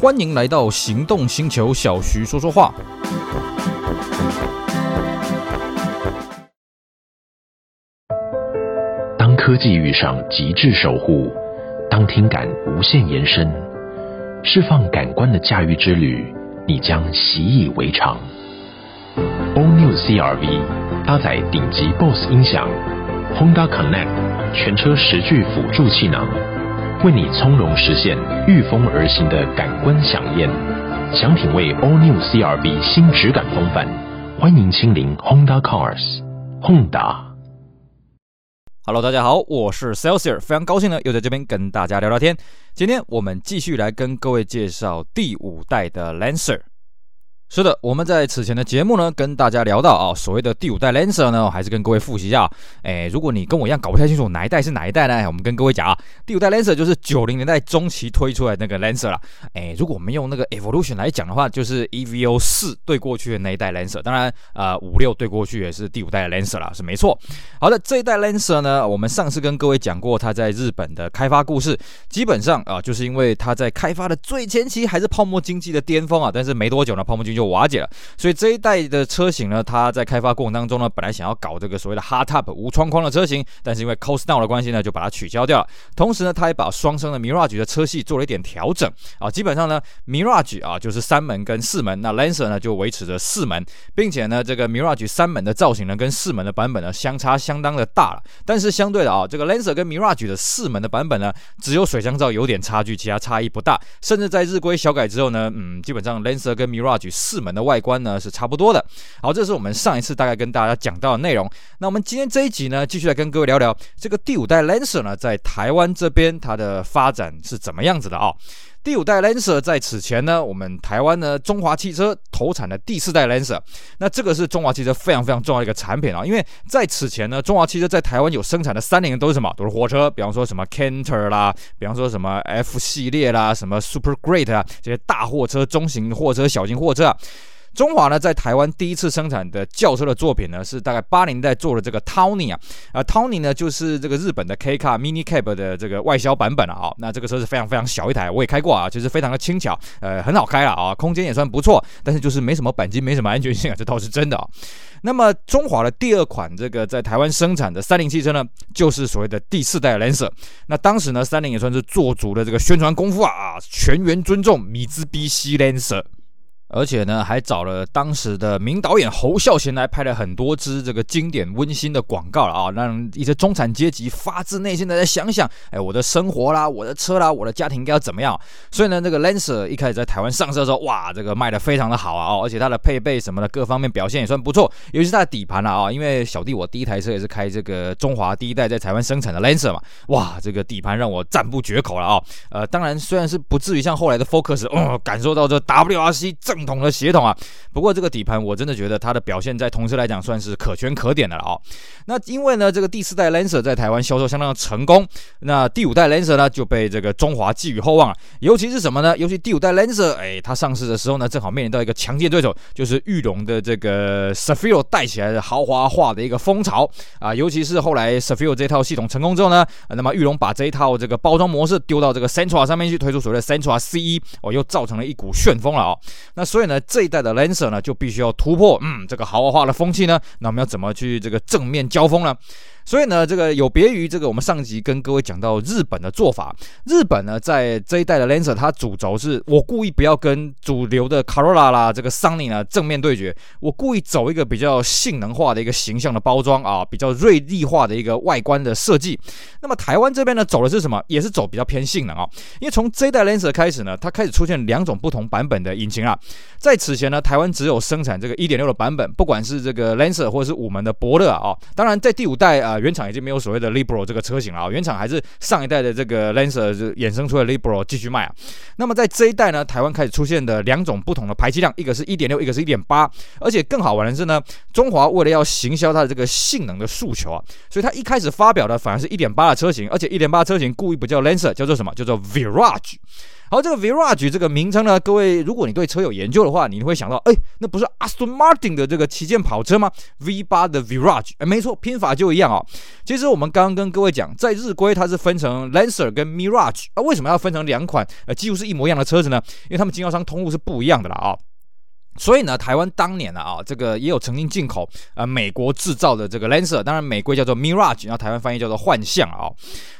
欢迎来到行动星球，小徐说说话。当科技遇上极致守护，当听感无限延伸，释放感官的驾驭之旅，你将习以为常。All New CR-V，搭载顶级 BOSE 音响，Honda Connect 全车十具辅助气囊。为你从容实现御风而行的感官享宴，想品味 All New CR-V 新质感风范，欢迎亲临 Honda Cars Honda。Hello，大家好，我是 Celsior，非常高兴呢，又在这边跟大家聊聊天。今天我们继续来跟各位介绍第五代的 Lancer。是的，我们在此前的节目呢，跟大家聊到啊，所谓的第五代 Lancer 呢，还是跟各位复习一下。诶，如果你跟我一样搞不太清楚哪一代是哪一代呢，我们跟各位讲啊，第五代 Lancer 就是九零年代中期推出来那个 Lancer 啦。诶，如果我们用那个 Evolution 来讲的话，就是 EVO 四对过去的那一代 Lancer。当然，呃，五六对过去也是第五代的 Lancer 啦，是没错。好的，这一代 Lancer 呢，我们上次跟各位讲过，它在日本的开发故事，基本上啊，就是因为它在开发的最前期还是泡沫经济的巅峰啊，但是没多久呢，泡沫经济就瓦解了。所以这一代的车型呢，它在开发过程当中呢，本来想要搞这个所谓的 Hardtop 无窗框的车型，但是因为 Cost Down 的关系呢，就把它取消掉了。同时呢，它也把双生的 Mirage 的车系做了一点调整啊，基本上呢，Mirage 啊就是三门跟四门，那 Lancer 呢就维持着四门，并且呢，这个 Mirage 三门的造型呢，跟四门的版本呢相差相当的大了。但是相对的啊，这个 Lancer 跟 Mirage 的四门的版本呢，只有水箱罩有点差距，其他差异不大。甚至在日规小改之后呢，嗯，基本上 Lancer 跟 Mirage 四门的外观呢。是差不多的。好，这是我们上一次大概跟大家讲到的内容。那我们今天这一集呢，继续来跟各位聊聊这个第五代 Lancer 呢，在台湾这边它的发展是怎么样子的啊？第五代 Lancer 在此前呢，我们台湾呢中华汽车投产的第四代 Lancer，那这个是中华汽车非常非常重要的一个产品啊，因为在此前呢，中华汽车在台湾有生产的三菱都是什么？都是货车，比方说什么 Canter 啦，比方说什么 F 系列啦，什么 Super Great 啊，这些大货车、中型货车、小型货车啊。中华呢，在台湾第一次生产的轿车的作品呢，是大概八零代做的这个 Tony 啊，啊 Tony 呢就是这个日本的 K Car Mini Cab 的这个外销版本了啊。那这个车是非常非常小一台，我也开过啊，就是非常的轻巧，呃，很好开了啊，空间也算不错，但是就是没什么钣金，没什么安全性啊，这倒是真的啊。那么中华的第二款这个在台湾生产的三菱汽车呢，就是所谓的第四代 Lancer。那当时呢，三菱也算是做足了这个宣传功夫啊，啊，全员尊重米兹比西 Lancer。而且呢，还找了当时的名导演侯孝贤来拍了很多支这个经典温馨的广告了啊，让一些中产阶级发自内心的在想想，哎，我的生活啦，我的车啦，我的家庭应该要怎么样？所以呢，这个 Lancer 一开始在台湾上市的时候，哇，这个卖的非常的好啊，而且它的配备什么的各方面表现也算不错，尤其是它的底盘了啊，因为小弟我第一台车也是开这个中华第一代在台湾生产的 Lancer 嘛，哇，这个底盘让我赞不绝口了啊，呃，当然虽然是不至于像后来的 Focus，哦，感受到这 WRC 正。正统的血统啊，不过这个底盘我真的觉得它的表现在同时来讲算是可圈可点的了、哦。那因为呢，这个第四代 Lancer 在台湾销售相当的成功，那第五代 Lancer 呢就被这个中华寄予厚望了。尤其是什么呢？尤其第五代 Lancer，哎，它上市的时候呢，正好面临到一个强劲对手，就是裕隆的这个 Sefiro 带起来的豪华化的一个风潮啊。尤其是后来 Sefiro 这套系统成功之后呢，那么裕隆把这一套这个包装模式丢到这个 Sentra 上面去，推出所谓的 Sentra CE，哦，又造成了一股旋风了、哦。那所以呢，这一代的 Lancer 呢，就必须要突破，嗯，这个豪华化的风气呢，那我们要怎么去这个正面交锋呢？所以呢，这个有别于这个我们上集跟各位讲到日本的做法，日本呢在这一代的 Lancer，它主轴是我故意不要跟主流的 Corolla 啦，这个 Sunny 呢正面对决，我故意走一个比较性能化的一个形象的包装啊，比较锐利化的一个外观的设计。那么台湾这边呢走的是什么？也是走比较偏性能啊，因为从这一代 Lancer 开始呢，它开始出现两种不同版本的引擎啊。在此前呢，台湾只有生产这个一点六的版本，不管是这个 Lancer 或者是五门的伯乐啊，当然在第五代啊。原厂已经没有所谓的 Libro 这个车型了啊，原厂还是上一代的这个 Lancer 就衍生出来的 Libro 继续卖啊。那么在这一代呢，台湾开始出现的两种不同的排气量，一个是一点六，一个是一点八。而且更好玩的是呢，中华为了要行销它的这个性能的诉求啊，所以它一开始发表的反而是一点八的车型，而且一点八车型故意不叫 Lancer，叫做什么？叫做 Virage。好，这个 Virage 这个名称呢，各位如果你对车有研究的话，你会想到，哎，那不是 Aston Martin 的这个旗舰跑车吗 V 八的 Virage，哎，没错，拼法就一样啊。其实我们刚刚跟各位讲，在日规它是分成 Lancer 跟 Mirage 啊，为什么要分成两款呃几乎是一模一样的车子呢？因为他们经销商通路是不一样的啦啊、所以呢，台湾当年呢啊，这个也有曾经进口呃美国制造的这个 Lancer，当然美规叫做 Mirage，然后台湾翻译叫做幻象啊、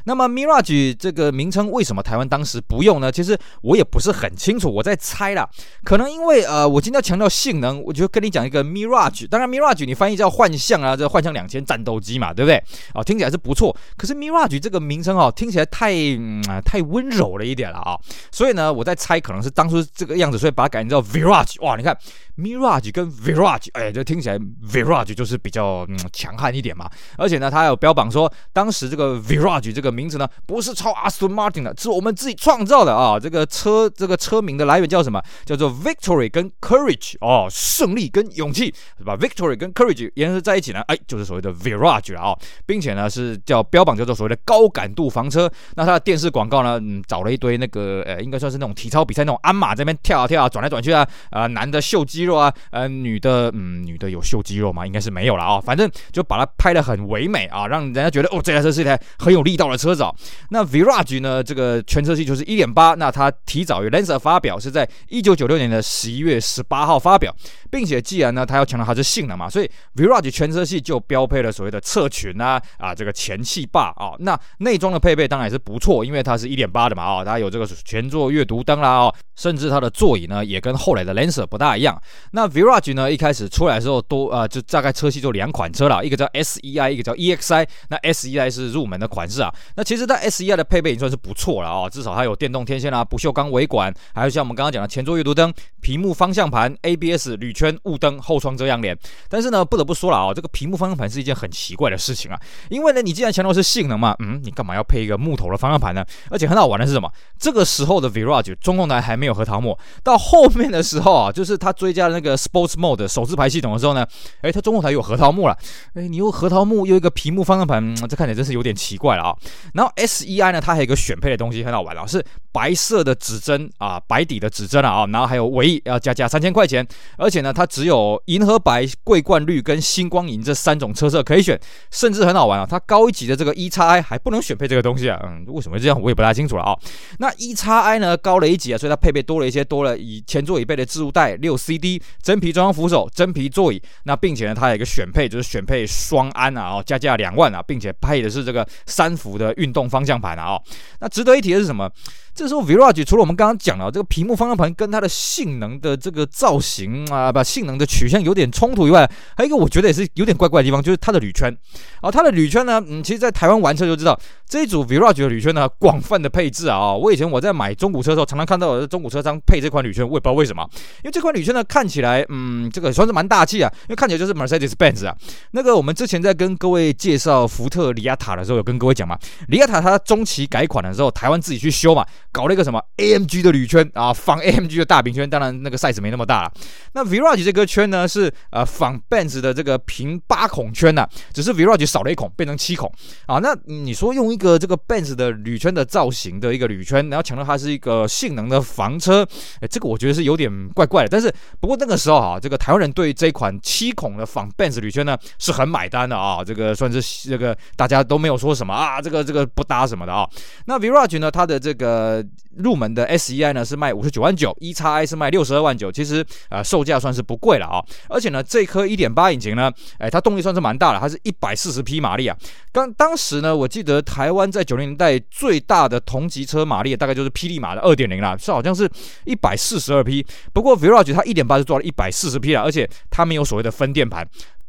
那么 Mirage 这个名称为什么台湾当时不用呢？其实我也不是很清楚，我在猜啦。可能因为呃，我今天要强调性能，我就跟你讲一个 Mirage。当然 Mirage 你翻译叫幻象啊，这幻象两千战斗机嘛，对不对？啊，听起来是不错。可是 Mirage 这个名称哦，听起来太嗯太温柔了一点了啊。所以呢，我在猜可能是当初这个样子，所以把它改成叫 Virage。哇，你看。Mirage 跟 Virage，哎，这听起来 Virage 就是比较嗯强悍一点嘛。而且呢，它还有标榜说，当时这个 Virage 这个名字呢，不是抄 Aston Martin 的，是我们自己创造的啊。这个车这个车名的来源叫什么？叫做 Victory 跟 Courage 哦，胜利跟勇气是吧？Victory 跟 Courage 联合在一起呢，哎，就是所谓的 Virage 了啊、哦，并且呢是叫标榜叫做所谓的高感度房车。那它的电视广告呢，嗯，找了一堆那个呃，应该算是那种体操比赛那种鞍马在那边跳啊跳啊，转来转去啊，啊、男的秀秀肌肉啊，呃，女的，嗯，女的有秀肌肉吗？应该是没有了啊、哦。反正就把它拍得很唯美啊，让人家觉得哦，这台车是一台很有力道的车子、哦。那 Virage 呢，这个全车系就是一点八，那它提早于 Lancer 发表，是在一九九六年的十一月十八号发表，并且既然呢，它要强调它是性能嘛，所以 Virage 全车系就标配了所谓的侧裙啊，啊，这个前气坝啊，那内装的配备当然也是不错，因为它是一点八的嘛，啊，它有这个全座阅读灯啦，哦，甚至它的座椅呢也跟后来的 Lancer 不大一样。那 Virage 呢，一开始出来的时候都呃，就大概车系就两款车了，一个叫 SEI，一个叫 EXI。那 SEI 是入门的款式啊。那其实它 SEI 的配备已经算是不错了啊、哦，至少它有电动天线啊，不锈钢尾管，还有像我们刚刚讲的前座阅读灯、屏幕方向盘、ABS 铝圈、雾灯、后窗遮阳帘。但是呢，不得不说了啊、哦，这个屏幕方向盘是一件很奇怪的事情啊，因为呢，你既然强调是性能嘛，嗯，你干嘛要配一个木头的方向盘呢？而且很好玩的是什么？这个时候的 Virage 中控台还没有核桃木，到后面的时候啊，就是它追加了那个 Sports Mode 手自排系统的时候呢，哎，它中控台有核桃木了，哎，你用核桃木又一个屏幕方向盘，这看起来真是有点奇怪了啊。然后 SEI 呢，它还有一个选配的东西很好玩啊，是白色的指针啊，白底的指针啊，然后还有尾翼要加价三千块钱，而且呢，它只有银河白、桂冠绿跟星光银这三种车色可以选，甚至很好玩啊，它高一级的这个 EXI 还不能选配这个东西啊，嗯，为什么这样我也不太清楚了啊。那 EXI 呢高了一级啊，所以它配备多了一些，多了以前座椅背的置物袋、六 CD、真皮中央扶手、真皮座椅，那并且呢，它有一个选配，就是选配双安啊，哦，加价两万啊，并且配的是这个三幅的运动方向盘啊，哦，那值得一提的是什么？这时候 Virage 除了我们刚刚讲的这个屏幕方向盘跟它的性能的这个造型啊，把性能的取向有点冲突以外，还有一个我觉得也是有点怪怪的地方，就是它的铝圈啊，它的铝圈呢，嗯，其实在台湾玩车就知道这一组 Virage 的铝圈呢，广泛的配置啊，我以前我在买中古车的时候，常常看到中古车商配这款铝圈，我也不知道为什么，因为这款铝圈呢看起来，嗯，这个算是蛮大气啊，因为看起来就是 Mercedes-Benz 啊。那个我们之前在跟各位介绍福特里亚塔的时候，有跟各位讲嘛，里亚塔它中期改款的时候，台湾自己去修嘛。搞了一个什么 AMG 的铝圈啊，仿 AMG 的大饼圈，当然那个 size 没那么大了。那 Virage 这个圈呢是呃仿 Benz 的这个平八孔圈呐、只是 Virage 少了一孔，变成七孔啊。那你说用一个这个 Benz 的铝圈的造型的一个铝圈，然后强调它是一个性能的房车，哎，这个我觉得是有点怪怪的。但是不过那个时候、啊，这个台湾人对这款七孔的仿 Benz 铝圈呢是很买单的啊，这个算是这个大家都没有说什么啊，这个这个不搭什么的啊。那 Virage 呢，它的这个。入门的 SEI 呢是卖五十九万九，EXI 是卖六十二万九，其实呃售价算是不贵了啊、而且呢，这颗一点八引擎呢，哎，它动力算是蛮大的，它是一百四十匹马力啊。刚当时呢，我记得台湾在九零年代最大的同级车马力大概就是霹雳马的二点零啦，是好像是一百四十二匹。不过 Virage 它一点八是做了一百四十匹了，而且它没有所谓的分电盘。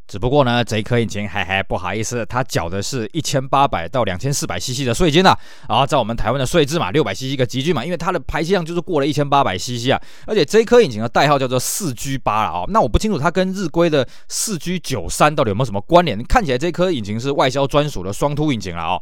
只不过呢，这一颗引擎，嘿嘿，不好意思，它缴的是一千八百到两千四百 CC 的税金呐。啊，在我们台湾的税制嘛，六百 CC 一个级距嘛，因为它的排气量就是过了一千八百 CC 啊。而且这一颗引擎的代号叫做四 G 八了啊。那我不清楚它跟日规的四 G 九三到底有没有什么关联？看起来这颗引擎是外销专属的双凸引擎了啊。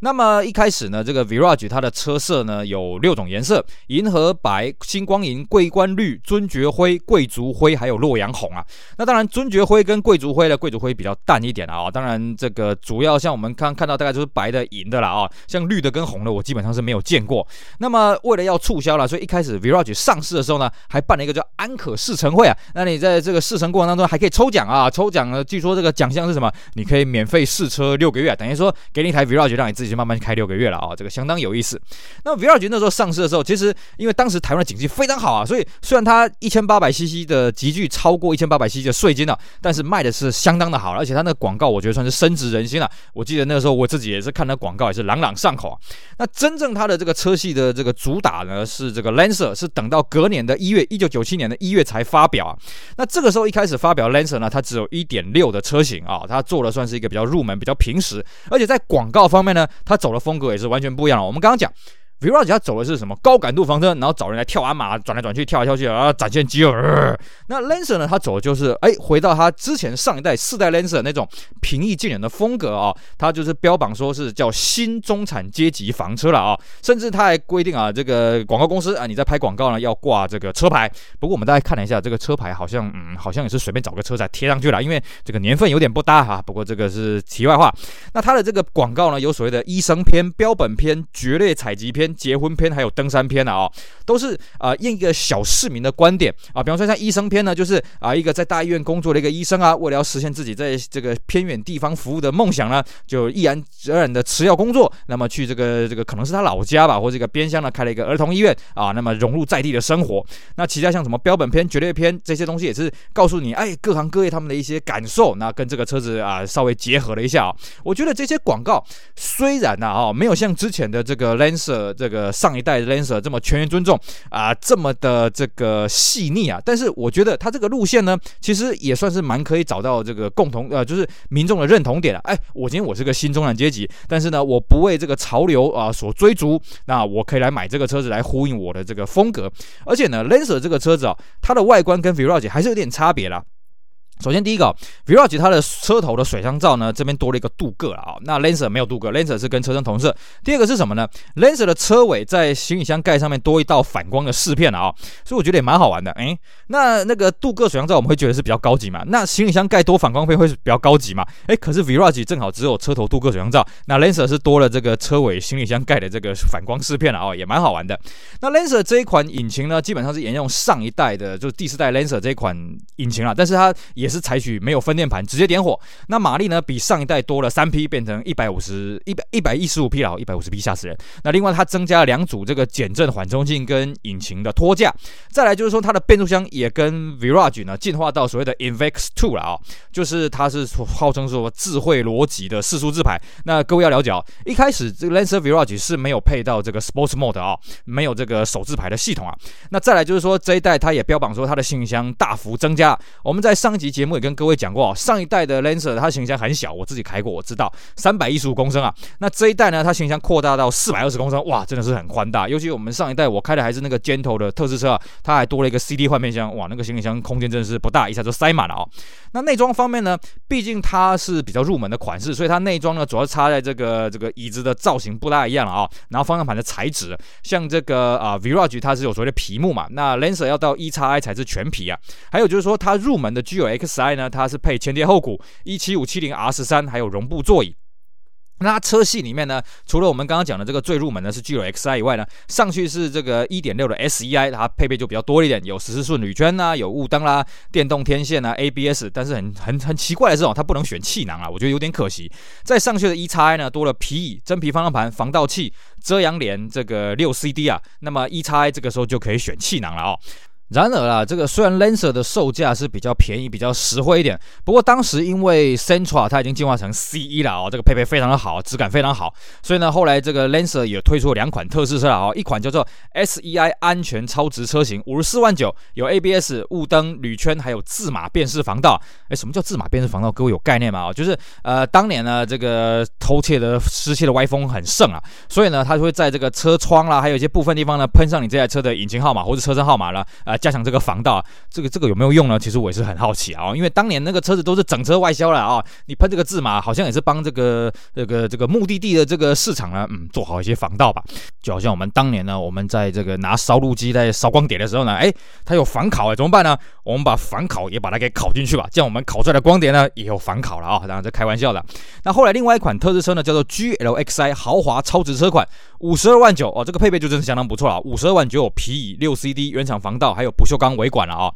那么一开始呢，这个 Virage 它的车色呢有六种颜色：银河白、星光银、桂冠绿、尊爵灰、贵族灰，还有洛阳红啊。那当然，尊爵灰跟贵族灰的贵族灰比较淡一点啊。当然，这个主要像我们刚看到，大概就是白的、银的了啊。像绿的跟红的，我基本上是没有见过。那么为了要促销了，所以一开始 Virage 上市的时候呢，还办了一个叫安可试乘会啊。那你在这个试乘过程当中还可以抽奖啊，抽奖呢，据说这个奖项是什么？你可以免费试车六个月，等于说给你一台 Virage，让你自己去慢慢开六个月了啊。这个相当有意思。那 Virage 那时候上市的时候，其实因为当时台湾的经济非常好啊，所以虽然它一千八百 CC 的级距超过一千八百 CC 的税金啊，但是卖的是相当的好，而且它那个广告我觉得算是深植人心了。我记得那个时候我自己也是看那广告也是朗朗上口啊。那真正它的这个车系的这个主打呢是这个 Lancer，是等到隔年的一月，一九九七年的一月才发表啊。那这个时候一开始发表 Lancer 呢，它只有一点六的车型啊，它做的算是一个比较入门、比较平实，而且在广告方面呢，它走的风格也是完全不一样了。我们刚刚讲。Virage 它走的是什么高感度房车，然后找人来跳鞍马，转来转去，跳来跳去，然后展现肌肉。那 Lancer 呢？他走的就是哎，回到他之前上一代四代 Lancer 那种平易近人的风格啊、哦。它就是标榜说是叫新中产阶级房车了啊、甚至他还规定啊，这个广告公司啊，你在拍广告呢要挂这个车牌。不过我们大概看了一下，这个车牌好像嗯，好像也是随便找个车仔贴上去了，因为这个年份有点不搭哈、不过这个是题外话。那它的这个广告呢，有所谓的医生篇、标本篇、蕨类采集篇。结婚篇还有登山篇啊，哦，都是啊，用、一个小市民的观点啊，比方说像医生篇呢，就是啊一个在大医院工作的一个医生啊，为了要实现自己在这个偏远地方服务的梦想呢，就毅然决然的辞掉工作，那么去这个这个可能是他老家吧，或这个边乡呢开了一个儿童医院啊，那么融入在地的生活。那其他像什么标本篇、绝对篇这些东西，也是告诉你，哎，各行各业他们的一些感受，那跟这个车子啊稍微结合了一下啊。我觉得这些广告虽然呢啊没有像之前的这个 Lancer 这个。上一代 Lancer 这么全员尊重啊、这么的这个细腻啊，但是我觉得它这个路线呢，其实也算是蛮可以找到这个共同呃，就是民众的认同点了。哎，我今天我是个新中产阶级，但是呢，我不为这个潮流啊、所追逐，那我可以来买这个车子来呼应我的这个风格。而且呢，Lancer 这个车子啊，它的外观跟 Virage 还是有点差别啦。首先，第一个，Virage 它的车头的水箱罩呢，这边多了一个镀铬了啊。那 Lancer 没有镀铬，Lancer 是跟车身同色。第二个是什么呢？Lancer 的车尾在行李箱盖上面多一道反光的饰片了啊，所以我觉得也蛮好玩的。诶，那那个镀铬水箱罩我们会觉得是比较高级嘛？那行李箱盖多反光片会是比较高级嘛？诶，可是 Virage 正好只有车头镀铬水箱罩，那 Lancer 是多了这个车尾行李箱盖的这个反光饰片了啊，也蛮好玩的。那 Lancer 这一款引擎呢，基本上是沿用上一代的，就是第四代 Lancer 这一款引擎了，但是它也是采取没有分电盘直接点火，那马力呢比上一代多了三匹，变成一百五十一百一百一十五匹了，一百五十匹吓死人。那另外它增加了两组这个减震缓冲镜跟引擎的托架，再来就是说它的变速箱也跟 Virage 呢进化到所谓的 INVEX Two 了啊、哦，就是它是号称说智慧逻辑的四速自排。那各位要了解、哦，一开始这个 Lancer Virage 是没有配到这个 Sports Mode 啊、没有这个手自排的系统啊。那再来就是说这一代它也标榜说它的行李箱大幅增加。我们在上一集节目也跟各位讲过，上一代的 Lancer 它行李箱很小，我自己开过，我知道三百一十五公升啊。那这一代呢，它行李箱扩大到四百二十公升，哇，真的是很宽大。尤其我们上一代我开的还是那个尖头的特仕车啊，它还多了一个 CD 换片箱，哇，那个行李箱空间真的是不大，一下就塞满了、哦。那内装方面呢，毕竟它是比较入门的款式，所以它内装呢主要插在这个这个椅子的造型不大一样了啊、哦。然后方向盘的材质，像这个啊、Virage 它是有所谓的皮木嘛，那 Lancer 要到 EXi 才是全皮啊。还有就是说它入门的 G X G9Xi 呢，它是配前碟后鼓，一七五七零 R 十三，还有绒布座椅。那车系里面呢，除了我们刚刚讲的这个最入门的是 G9Xi 以外呢，上去是这个一点六的 SEI，它配备就比较多一点，有十四寸铝圈呐，有雾灯啦，电动天线啊，ABS，但是很很很奇怪的是哦，它不能选气囊啊，我觉得有点可惜。再上去的 EXi 呢，多了皮椅、真皮方向盘、防盗器、遮阳帘，这个六 CD 啊，那么 EXi 这个时候就可以选气囊了哦。然而啦，这个虽然 Lancer 的售价是比较便宜、比较实惠一点，不过当时因为 Sentra 它已经进化成 CE 了哦，这个配备非常的好，质感非常好，所以呢，后来这个 Lancer 也推出了两款特仕车了哦，一款叫做 SEI 安全超值车型，五十四万九，有 ABS、雾灯、铝圈，还有自码辨识防盗。哎，什么叫自码辨识防盗？各位有概念吗？哦，就是呃，当年呢，这个偷窃的失窃的歪风很盛啊，所以呢，它就会在这个车窗啦，还有一些部分地方呢，喷上你这台车的引擎号码或者车身号码了，呃。加强这个防盗啊，这个这个有没有用呢？其实我也是很好奇啊，因为当年那个车子都是整车外销了啊，你喷这个字嘛，好像也是帮这个这个这个目的地的这个市场呢，嗯，做好一些防盗吧。就好像我们当年呢，我们在这个拿烧录机在烧光碟的时候呢，哎，它有防烤哎，怎么办呢？我们把防烤也把它给烤进去吧，这样我们烤出来的光碟呢也有防烤了啊。当然这开玩笑的。那后来另外一款特制车呢，叫做 GLXI 豪华超值车款，五十二万九哦，这个配备就真的相当不错了，五十二万九有皮椅、六 CD 原厂防盗，还有不锈钢尾管了啊。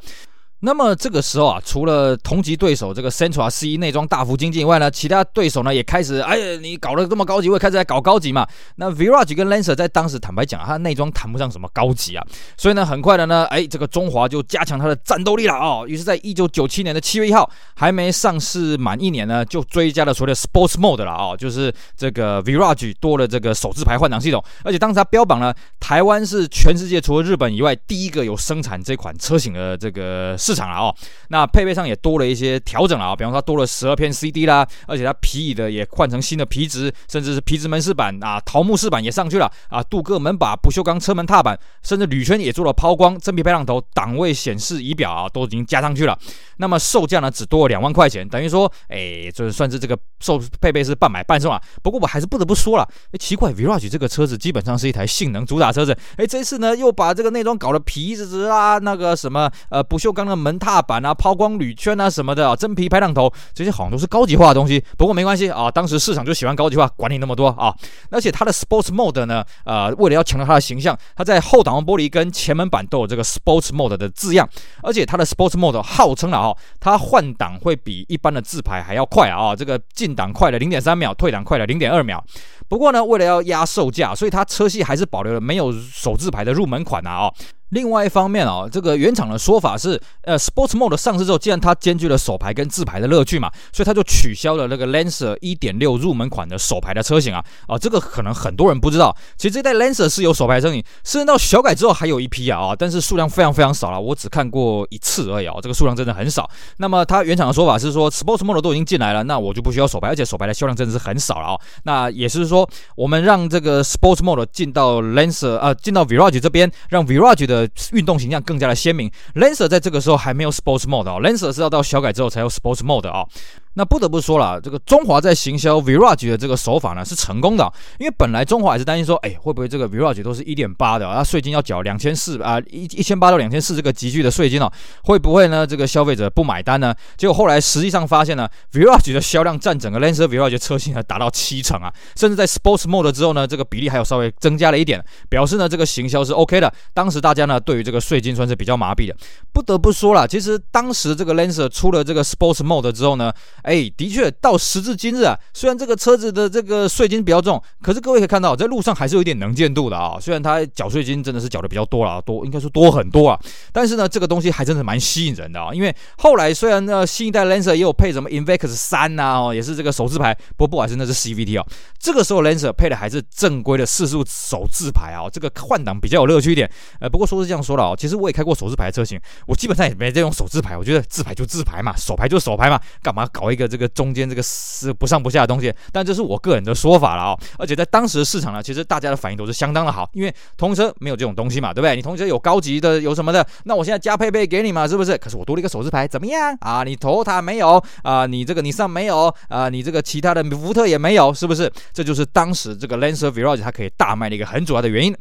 那么这个时候啊，除了同级对手这个 Sentra C 内装大幅精进以外呢，其他对手呢也开始，哎，你搞得这么高级，我也开始在搞高级嘛。那 Virage 跟 Lancer 在当时坦白讲，它内装谈不上什么高级啊，所以呢，很快的呢，哎，这个中华就加强它的战斗力了哦。于是，在一九九七年的七月一号，还没上市满一年呢，就追加了所谓的 Sports Mode 了哦，就是这个 Virage 多了这个手自排换挡系统，而且当时它标榜了台湾是全世界除了日本以外第一个有生产这款车型的这个。市场了哦，那配备上也多了一些调整了啊，比方说多了十二片 CD 啦，而且它皮椅的也换成新的皮质，甚至是皮质门饰板啊，桃木饰板也上去了啊，镀铬门把、不锈钢车门踏板，甚至铝圈也做了抛光，真皮排挡头、档位显示仪表啊，都已经加上去了。那么售价呢，只多了两万块钱，等于说，哎，就是算是这个售配备是半买半送啊。不过我还是不得不说了，奇怪，Virage 这个车子基本上是一台性能主打车子，哎，这一次呢又把这个内装搞了皮质啊，那个什么呃不锈钢的。门踏板啊，抛光铝圈啊什么的，真皮排挡头，这些好像都是高级化的东西。不过没关系啊，当时市场就喜欢高级化，管你那么多啊。而且它的 Sports Mode 呢，呃，为了要强调它的形象，它在后挡风玻璃跟前门板都有这个 Sports Mode 的字样。而且它的 Sports Mode 号称了啊，它换挡会比一般的自排还要快啊，这个进档快了零点三秒，退档快了零点二秒。不过呢，为了要压售价，所以它车系还是保留了没有手自排的入门款啊。另外一方面啊，这个原厂的说法是，呃，Sports Mode 上市之后，既然它兼具了手排跟自排的乐趣嘛，所以它就取消了那个 Lancer 1.6入门款的手排的车型啊。啊，这个可能很多人不知道，其实这代 Lancer 是有手排车型，甚至到小改之后还有一批啊啊，但是数量非常非常少了，我只看过一次而已啊，这个数量真的很少。那么它原厂的说法是说，Sports Mode 都已经进来了，那我就不需要手排，而且手排的销量真的是很少了啊。那也是说，我们让这个 Sports Mode 进到 Lancer 啊，进到 Virage 这边，让 Virage 的运动形象更加的鲜明。Lancer 在这个时候还没有 Sports Mode 啊，Lancer 是要到小改之后才有 Sports Mode 啊。那不得不说了，这个中华在行销 Virage 的这个手法呢是成功的，因为本来中华也是担心说，哎，会不会这个 Virage 都是一点八的，啊，税金要缴两千四啊，一一千八到两千四这个级距的税金哦，会不会呢？这个消费者不买单呢？结果后来实际上发现呢，Virage 的销量占整个 Lancer Virage 车型呢达到七成啊，甚至在 Sports Mode 之后呢，这个比例还有稍微增加了一点，表示呢这个行销是 OK 的。当时大家呢对于这个税金算是比较麻痹的。不得不说了，其实当时这个 Lancer 出了这个 Sports Mode 之后呢，哎，的确。到时至今日啊，虽然这个车子的这个税金比较重，可是各位可以看到，在路上还是有一点能见度的啊。虽然它缴税金真的是缴的比较多了，多应该说多很多啊，但是呢，这个东西还真的蛮吸引人的啊。因为后来虽然呢，新一代 Lancer 也有配什么 Invictus 三呐，哦，也是这个手自排，不过不管是那是 CVT 啊。这个时候 Lancer 配的还是正规的四速手自排啊，这个换挡比较有乐趣一点。呃，不过说是这样说了啊，其实我也开过手自排车型，我基本上也没这种手自排，我觉得自排就自排嘛，手排就手排嘛，干嘛搞一一个这个中间这个。是不上不下的东西，但这是我个人的说法了啊、哦。而且在当时的市场呢，其实大家的反应都是相当的好，因为同车没有这种东西嘛，对不对？你同车有高级的，有什么的，那我现在加配备给你嘛，是不是？可是我多了一个手势牌，怎么样啊？你 Toyota 没有啊？你这个你上没有啊？你这个其他的福特也没有，是不是？这就是当时这个 Lancer Virage 它可以大卖的一个很主要的原因。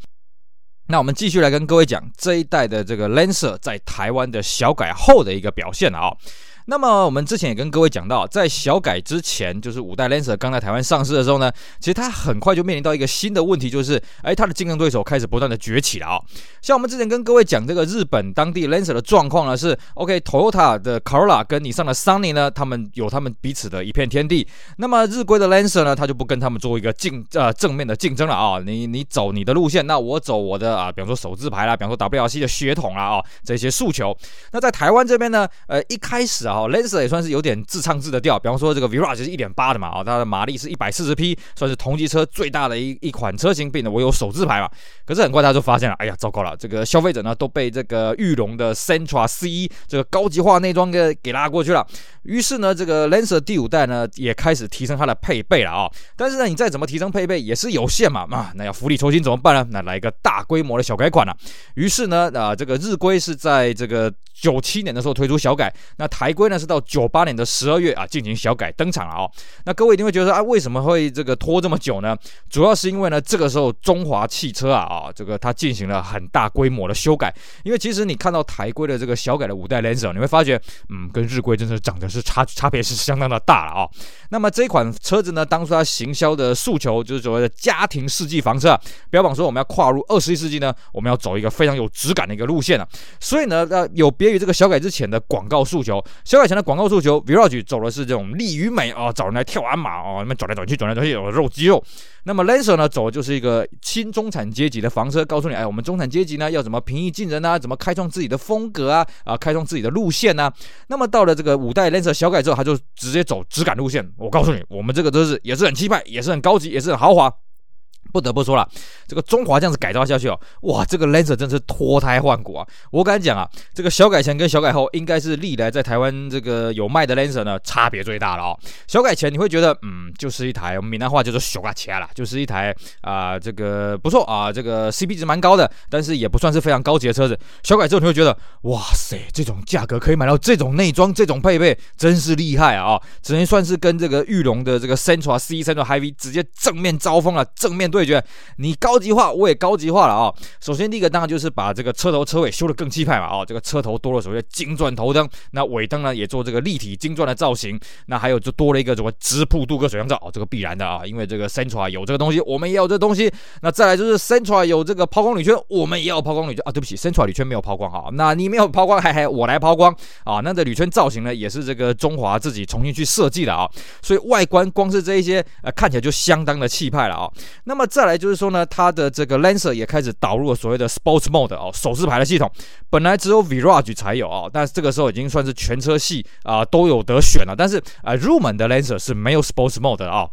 那我们继续来跟各位讲这一代的这个 Lancer 在台湾的小改后的一个表现了啊、那么我们之前也跟各位讲到，在小改之前，就是五代 Lancer 刚在台湾上市的时候呢，其实它很快就面临到一个新的问题，就是哎，它的竞争对手开始不断的崛起了啊。像我们之前跟各位讲这个日本当地 Lancer 的状况呢，是 OK，Toyota 的 Corolla 跟你上的 Sunny 呢，他们有他们彼此的一片天地。那么日规的 Lancer 呢，他就不跟他们做一个竞呃正面的竞争了啊。你你走你的路线，那我走我的啊，比方说手自排啦，比方说 WRC 的血统啦啊，这些诉求。那在台湾这边呢，呃，一开始啊。哈，Lancer 也算是有点自唱自的调。比方说这个 Virage 是一点八的嘛，啊，它的马力是一百四十匹，算是同级车最大的一一款车型，并且我有手自排嘛。可是很快他就发现了，哎呀，糟糕了，这个消费者呢都被这个裕隆的 Sentra C 这个高级化内装给给拉过去了。于是呢，这个 Lancer 第五代呢也开始提升它的配备了啊。但是呢，你再怎么提升配备也是有限嘛，啊，那要釜底抽薪怎么办呢？那来一个大规模的小改款了。于是呢，啊，这个日规是在这个九七年的时候推出小改，那台规呢是到九八年的十二月啊进行小改登场了哦。那各位一定会觉得啊，为什么会这个拖这么久呢？主要是因为呢，这个时候中华汽车啊啊，这个它进行了很大规模的修改。因为其实你看到台规的这个小改的五代 Lancer，你会发觉，嗯，跟日规真的长得是差差别是相当的大了啊。那么这款车子呢，当初它行销的诉求就是所谓的家庭世纪房车啊，标榜说我们要跨入二十一世纪呢，我们要走一个非常有质感的一个路线啊。所以呢，呃，有别于这个小改之前的广告诉求，小改前的广告诉求，Virage 走的是这种力与美啊，找人来跳鞍马啊，那么转来转去，转来转去有肉肌肉。那么 Lancer 呢，走的就是一个新中产阶级的房车，告诉你，哎，我们中产阶级呢要怎么平易近人啊，怎么开创自己的风格啊，啊，开创自己的路线啊。那么到了这个五代 Lancer 小改之后，他就直接走质感路线。我告诉你，我们这个都是也是很气派，也是很高级，也是很豪华。不得不说了，这个中华这样子改造下去哦，哇，这个 Lancer 真是脱胎换骨啊！我敢讲啊，这个小改前跟小改后应该是历来在台湾这个有卖的 Lancer 呢，差别最大了哦。小改前你会觉得，嗯，就是一台我们闽南话叫做小嘎车啦，就是一台啊、这个不错啊，这个 CP 值蛮高的，但是也不算是非常高级的车子。小改之后你会觉得，哇塞，这种价格可以买到这种内装、这种配备，真是厉害啊！啊，只能算是跟这个裕隆的这个 Sentra C、Sentra Hy-V 直接正面招风了，正面对。决你高级化，我也高级化了啊！首先第一个当然就是把这个车头车尾修得更气派嘛啊！这个车头多了所谓的金钻头灯，那尾灯呢也做这个立体金钻的造型，那还有就多了一个什么直瀑镀铬水箱罩，这个必然的啊，因为这个 Sentra 有这个东西，我们也有这东西。那再来就是 Sentra 有这个抛光铝圈，我们也要抛光铝圈啊！对不起，Sentra 铝圈没有抛光哈，那你没有抛光，嘿嘿，我来抛光啊！那这铝圈造型呢也是这个中华自己重新去设计的啊，所以外观光是这一些呃看起来就相当的气派了啊。那么再来就是说呢，它的这个 Lancer 也开始导入了所谓的 Sports Mode 哦，手势牌的系统，本来只有 Virage 才有啊，但是这个时候已经算是全车系啊都有得选了，但是啊入门的 Lancer 是没有 Sports Mode 的啊。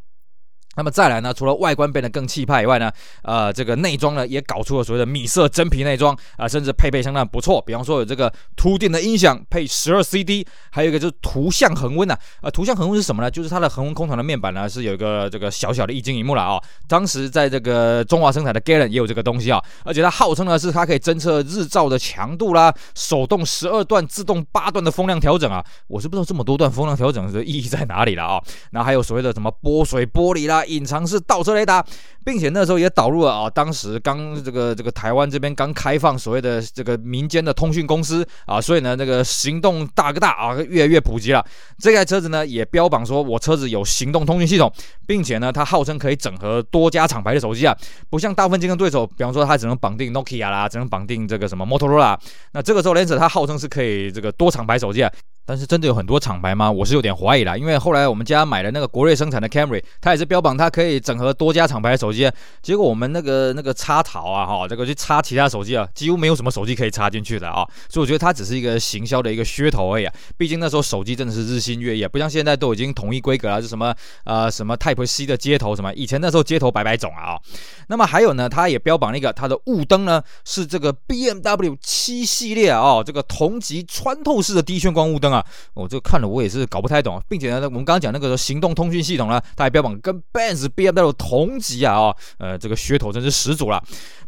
那么再来呢，除了外观变得更气派以外呢，呃，这个内装呢也搞出了所谓的米色真皮内装啊，甚至配备相当不错。比方说有这个凸电的音响，配十二 CD，还有一个就是图像恒温呐。呃，图像恒温是什么呢？就是它的恒温空调的面板呢是有一个这个小小的液晶萤幕了啊。当时在这个中华生产的 Galen 也有这个东西啊，而且它号称呢是它可以侦测日照的强度啦，手动十二段、自动八段的风量调整啊。我是不知道这么多段风量调整的意义在哪里了啊。然后还有所谓的什么波水玻璃啦。隐藏式倒车雷达，并且那时候也导入了啊，当时刚这个这个台湾这边刚开放所谓的这个民间的通讯公司啊，所以呢，那个行动大哥大啊越来越普及了。这台车子呢也标榜说我车子有行动通讯系统，并且呢它号称可以整合多家厂牌的手机啊，不像大部分竞争对手，比方说它只能绑定 Nokia 啦，只能绑定这个什么 Motorola。那这个时候 Lancer 它号称是可以这个多厂牌手机啊。但是真的有很多厂牌吗？我是有点怀疑啦，因为后来我们家买了那个国瑞生产的 Camry，它也是标榜它可以整合多家厂牌的手机，结果我们那个那个插头啊，哈，这个去插其他手机啊，几乎没有什么手机可以插进去的啊，所以我觉得它只是一个行销的一个噱头而已啊。毕竟那时候手机真的是日新月异，不像现在都已经统一规格了，就什么呃什么 Type C 的接头什么，以前那时候接头百百种啊。那么还有呢，它也标榜了一个它的雾灯呢是这个 BMW 七系列啊，这个同级穿透式的低眩光雾灯啊，我就。看了我也是搞不太懂，并且呢，我们刚刚讲那个行动通讯系统呢，它还标榜跟 Benz、BMW 同级啊，哦，呃，这个噱头真是十足了。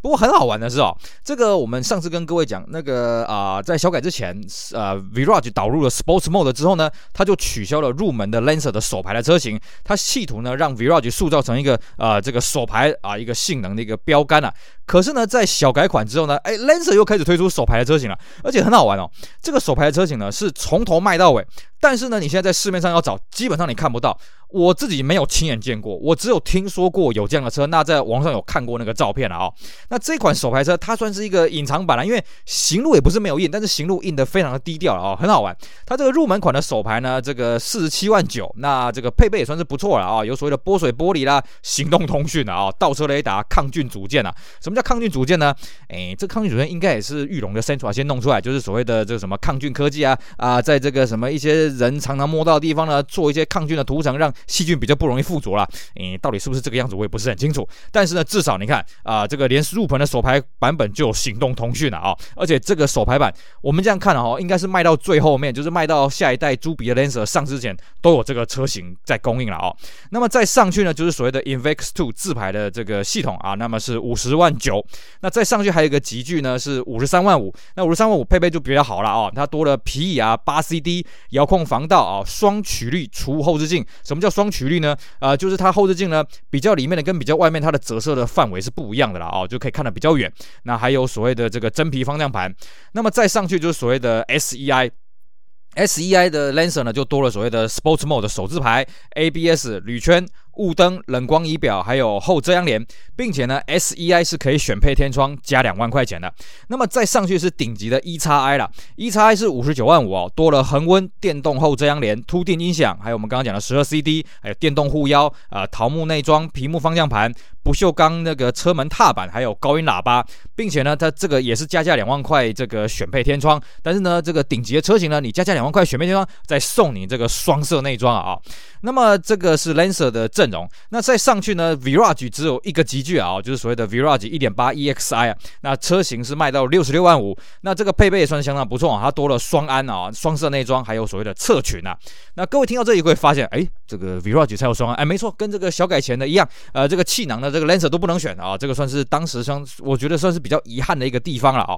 不过很好玩的是哦，这个我们上次跟各位讲那个啊、在小改之前，呃，Virage 导入了 Sports Mode 之后呢，它就取消了入门的 Lancer 的手排的车型，它企图呢让 Virage 塑造成一个啊、呃，这个手排啊、一个性能的一个标杆啊。可是呢，在小改款之后呢，哎，Lancer 又开始推出手排的车型了，而且很好玩哦，这个手排的车型呢是从头卖到尾。但是呢，你现在在市面上要找，基本上你看不到。我自己没有亲眼见过，我只有听说过有这样的车。那在网上有看过那个照片了啊、哦。那这款手排车它算是一个隐藏版了，因为行路也不是没有印，但是行路印的非常的低调了啊、哦，很好玩。它这个入门款的手排呢，这个四十七万九，那这个配备也算是不错了啊、哦，有所谓的波水玻璃啦、行动通讯啊、哦、倒车雷达、抗菌组件啊。什么叫抗菌组件呢？诶，这抗菌组件应该也是裕隆的 centra 先弄出来，就是所谓的这个什么抗菌科技啊啊，在这个什么一些人常常摸到的地方呢，做一些抗菌的涂层，让细菌比较不容易附着了。诶，到底是不是这个样子，我也不是很清楚。但是呢，至少你看啊、这个连入盆的手排版本就有行动通讯了啊、哦，而且这个手排版我们这样看哦，应该是卖到最后面，就是卖到下一代朱比的 Lancer 上之前都有这个车型在供应了哦。那么再上去呢，就是所谓的 Invictus 2自排的这个系统啊，那么是五十万九。那再上去还有一个集聚呢，是五十三万五。那五十三万五配备就比较好了哦，它多了皮椅啊、八 CD 遥控防盗啊、双曲率除后视镜。什么叫双曲率呢？啊、呃，就是它后视镜呢比较里面的跟比较外面它的折射的范围是不一样的啦哦，就可以看得比较远。那还有所谓的这个真皮方向盘。那么再上去就是所谓的 SEI，SEI 的 Lancer 呢就多了所谓的 Sports Mode 的手自牌、ABS 铝圈。雾灯、冷光仪表，还有后遮阳帘，并且呢，SEI 是可以选配天窗，加两万块钱的。那么再上去是顶级的 EXi 了，EXi 是五十九万五哦，多了恒温、电动后遮阳帘、凸电音响，还有我们刚刚讲的十二 CD，还有电动护腰，啊，桃木内装、皮木方向盘、不锈钢那个车门踏板，还有高音喇叭，并且呢，它这个也是加价两万块，这个选配天窗。但是呢，这个顶级的车型呢，你加价两万块选配天窗，再送你这个双色内装啊。那么这个是 Lancer 的阵容，那再上去呢，Virage 只有一个级距啊，就是所谓的 Virage 一点八 EXi 啊，那车型是卖到六十六万五，那这个配备也算相当不错啊，它多了双安啊，双色内装，还有所谓的侧裙啊。那各位听到这里会发现，哎，这个 Virage 才有双安，哎，没错，跟这个小改前的一样，呃，这个气囊的这个 Lancer 都不能选啊，这个算是当时相，我觉得算是比较遗憾的一个地方了啊。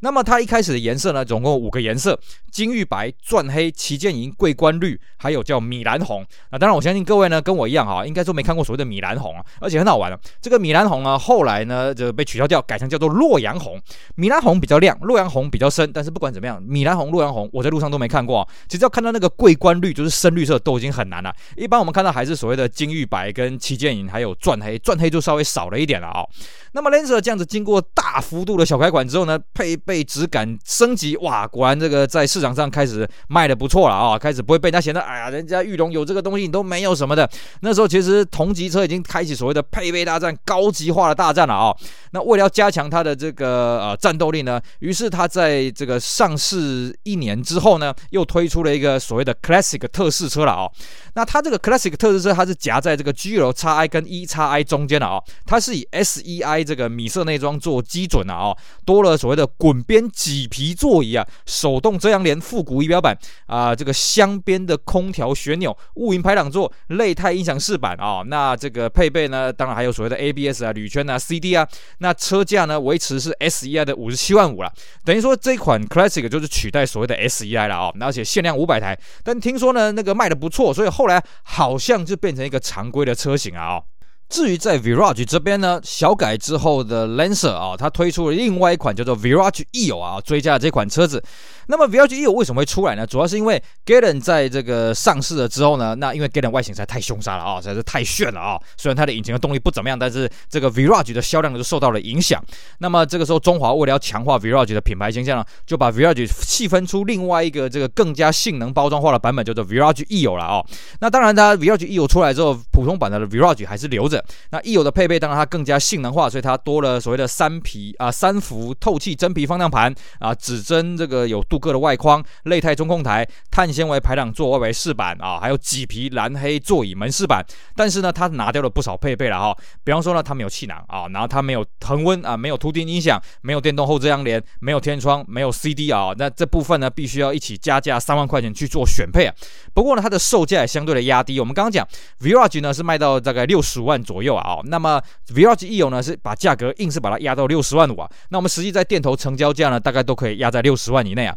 那么它一开始的颜色呢，总共五个颜色：金玉白、钻黑、旗舰银、桂冠绿，还有叫米兰红。那当然，我相信各位呢跟我一样哈，应该说没看过所谓的米兰红啊，而且很好玩啊。这个米兰红呢，后来呢就被取消掉，改成叫做洛阳红。米兰红比较亮，洛阳红比较深。但是不管怎么样，米兰红、洛阳红，我在路上都没看过啊。其实要看到那个桂冠绿，就是深绿色，都已经很难了。一般我们看到还是所谓的金玉白跟七剑银，还有钻黑，钻黑就稍微少了一点了啊。那么 Lancer 这样子经过大幅度的小改款之后呢，配备质感升级，哇，果然这个在市场上开始卖的不错了啊，开始不会被人家嫌得，哎呀，人家裕隆有这个东西你都没有什么的。那时候其实同级车已经开启所谓的配备大战、高级化的大战了啊。那为了要加强它的这个呃战斗力呢，于是它在这个上市一年之后呢，又推出了一个所谓的 Classic 特仕车了啊。那它这个 Classic 特仕车，它是夹在这个 GL Xi 跟 EXi 中间的啊，它是以 S E I 这个米色内装做基准的啊，多了所谓的滚边麂皮座椅啊，手动遮阳帘、复古仪表板。啊，这个镶边的空调旋钮、雾云排挡座、类钛音响饰板。啊，那这个配备呢，当然还有所谓的 ABS 啊、铝圈啊、CD 啊，那车价呢维持是 SEI 的五十七万五了，等于说这款 Classic 就是取代所谓的 SEI 了啊，而且限量五百台，但听说呢那个卖的不错，所以后来好像就变成一个常规的车型啊。哦。至于在 Virage 这边呢，小改之后的 Lancer 啊，它推出了另外一款叫做 Virage Eo 啊，追加了这款车子。那么 Virage Eo 为什么会出来呢？主要是因为 Galen 在这个上市了之后呢，那因为 Galen 外形实在太凶杀了啊，实在是太炫了啊。虽然它的引擎的动力不怎么样，但是这个 Virage 的销量就受到了影响。那么这个时候，中华为了要强化 Virage 的品牌形象呢，就把 Virage 细分出另外一个这个更加性能包装化的版本，叫做 Virage Eo 了啊。那当然，它 Virage Eo 出来之后，普通版的 Virage 还是留着。那 e 有的配备当然它更加性能化，所以它多了所谓的三皮啊三幅透气真皮方向盘啊，指针这个有镀铬的外框。内钛中控台、碳纤维排挡座外围饰板啊，还有麂皮蓝黑座椅门饰板。但是呢，它拿掉了不少配备了哈。比方说呢，它没有气囊啊，然后它没有恒温啊，没有凸顶音响，没有电动后遮阳帘，没有天窗，没有 CD 啊。那这部分呢，必须要一起加价三万块钱去做选配啊。不过呢，它的售价也相对的压低。我们刚刚讲 Virage 呢是卖到大概六十万左右啊。那么 Virage Eo 呢是把价格硬是把它压到六十万五啊。那我们实际在店头成交价呢，大概都可以压在六十万以内啊。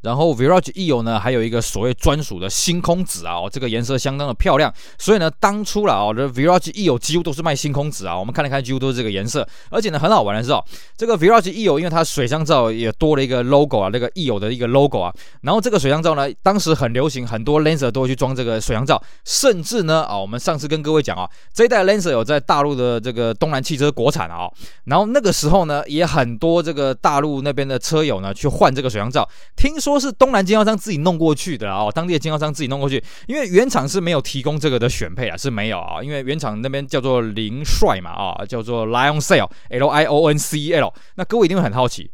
然后 Virage Eo 呢，还有一个所谓专属的星空紫啊，哦，这个颜色相当的漂亮。所以呢，当初了哦，这 Virage Eo 几乎都是卖星空紫啊。我们看了看，几乎都是这个颜色。而且呢，很好玩的是哦，这个 Virage Eo 因为它水箱罩也多了一个 logo 啊，那个 Eo 的一个 logo 啊。然后这个水箱罩呢，当时很流行，很多 Lancer 都会去装这个水箱罩。甚至呢，啊，我们上次跟各位讲啊，这一代 Lancer 有在大陆的这个东南汽车国产啊。然后那个时候呢，也很多这个大陆那边的车友呢去换这个水箱罩，听说说是东南经销商自己弄过去的哦，当地的经销商自己弄过去，因为原厂是没有提供这个的选配啊，是没有啊，因为原厂那边叫做林帅嘛啊，叫做 Lion Sale L I O N C E L，那各位一定会很好奇。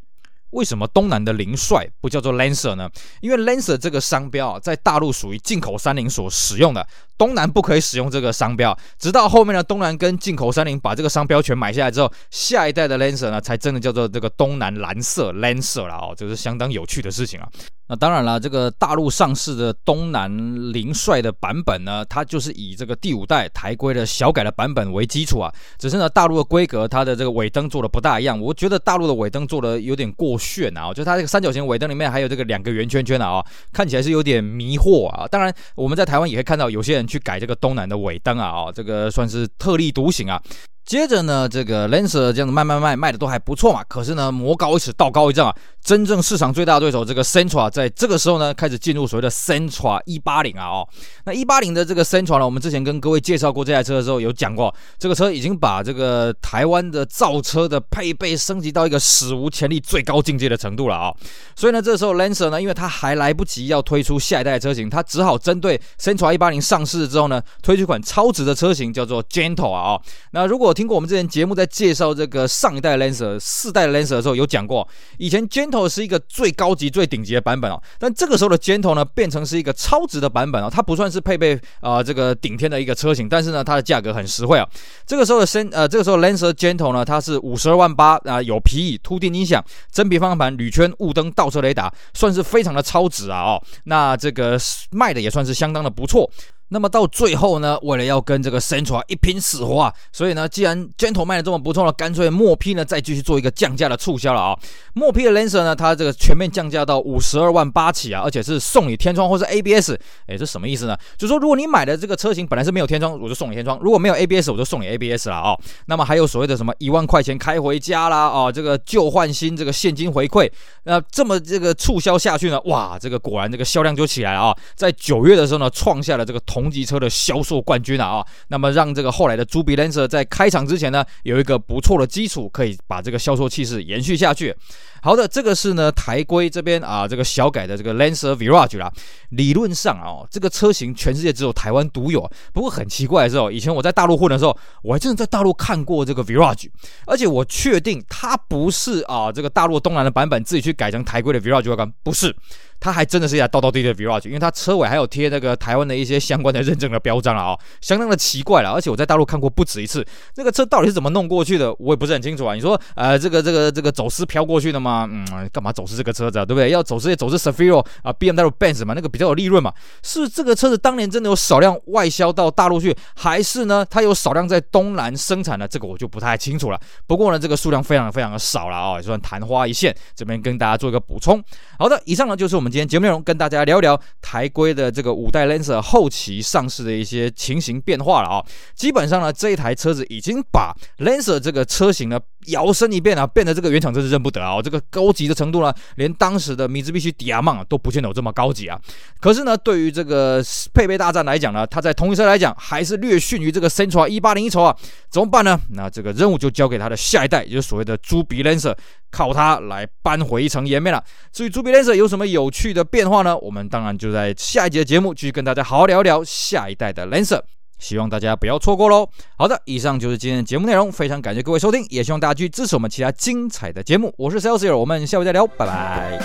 为什么东南的凌帅不叫做 Lancer 呢？因为 Lancer 这个商标啊，在大陆属于进口三菱所使用的，东南不可以使用这个商标。直到后面的，东南跟进口三菱把这个商标全买下来之后，下一代的 Lancer 呢，才真的叫做这个东南蓝色 Lancer 了哦，这是相当有趣的事情啊。那当然了，这个大陆上市的东南凌帅的版本呢，它就是以这个第五代台规的小改的版本为基础啊。只是呢，大陆的规格，它的这个尾灯做的不大一样。我觉得大陆的尾灯做的有点过炫啊，就它这个三角形尾灯里面还有这个两个圆圈圈的啊，看起来是有点迷惑啊。当然，我们在台湾也会看到有些人去改这个东南的尾灯啊，啊，这个算是特立独行啊。接着呢，这个 Lancer 这样子卖卖卖卖的都还不错嘛。可是呢，魔高一尺，道高一丈啊。真正市场最大的对手这个 Sentra 在这个时候呢，开始进入所谓的 Sentra 一八零啊哦。那一八零的这个 Sentra 呢，我们之前跟各位介绍过这台车的时候有讲过，这个车已经把这个台湾的造车的配备升级到一个史无前例最高境界的程度了啊。所以呢，这时候 Lancer 呢，因为它还来不及要推出下一代车型，它只好针对 Sentra 一八零上市之后呢，推出一款超值的车型叫做 Gentle 啊哦。那如果听过我们之前节目在介绍这个上一代 Lancer 四代 Lancer 的时候有讲过，以前 Gentle 是一个最高级、最顶级的版本哦，但这个时候的 Gentle 呢，变成是一个超值的版本哦，它不算是配备啊、这个顶天的一个车型，但是呢，它的价格很实惠啊。这个时候的升呃，这个时候 Lancer Gentle 呢，它是五十二万八啊，有皮椅、凸电音响、真皮方向盘、铝圈、雾灯、倒车雷达，算是非常的超值啊哦。那这个卖的也算是相当的不错。那么到最后呢，为了要跟这个 Centra 一拼死活啊，所以呢，既然 Gentle 卖的这么不错了，干脆默批呢再继续做一个降价的促销了啊。默批的 Lancer 呢，它这个全面降价到五十二万八起啊，而且是送你天窗或是 ABS。哎，这什么意思呢？就是说，如果你买的这个车型本来是没有天窗，我就送你天窗；如果没有 ABS，我就送你 ABS 了啊。那么还有所谓的什么一万块钱开回家啦，啊，这个旧换新这个现金回馈，那这么这个促销下去呢，哇，这个果然这个销量就起来了啊。在九月的时候呢，创下了这个同级车的销售冠军啊啊！那么让这个后来的朱比兰瑟在开场之前呢，有一个不错的基础，可以把这个销售气势延续下去。好的，这个是呢台规这边啊，这个小改的这个 Lancer Virage 啦。理论上啊，这个车型全世界只有台湾独有。不过很奇怪的是哦，以前我在大陆混的时候，我还真的在大陆看过这个 Virage，而且我确定它不是啊这个大陆东南的版本自己去改成台规的 Virage 外观，不是，它还真的是一台道道地的 Virage，因为它车尾还有贴那个台湾的一些相关的认证的标章了啊，相当的奇怪了。而且我在大陆看过不止一次，这个车到底是怎么弄过去的，我也不是很清楚啊。你说呃这个这个这个走私飘过去的吗？啊嗯，干嘛走私这个车子啊？对不对？要走私也走私 Sefiro 啊，BMW Benz 嘛，那个比较有利润嘛。是这个车子当年真的有少量外销到大陆去，还是呢它有少量在东南生产的？这个我就不太清楚了。不过呢，这个数量非常非常的少了啊，也算昙花一现。这边跟大家做一个补充。好的，以上呢就是我们今天节目内容，跟大家聊一聊台规的这个五代 Lancer 后期上市的一些情形变化了啊。基本上呢，这一台车子已经把 Lancer 这个车型呢。摇身一变啊，变得这个原厂真是认不得啊！这个高级的程度呢，连当时的米兹必须迪亚曼啊都不见得有这么高级啊。可是呢，对于这个配备大战来讲呢，它在同一车来讲还是略逊于这个 Sentra 一八零一筹啊。怎么办呢？那这个任务就交给它的下一代，也就是所谓的朱比 Lancer，靠它来扳回一城颜面了。至于朱比 Lancer 有什么有趣的变化呢？我们当然就在下一节节目继续跟大家好好聊一聊下一代的兰瑟。希望大家不要错过喽！好的，以上就是今天的节目内容，非常感谢各位收听，也希望大家去支持我们其他精彩的节目。我是 Celsius，我们下回再聊，拜拜。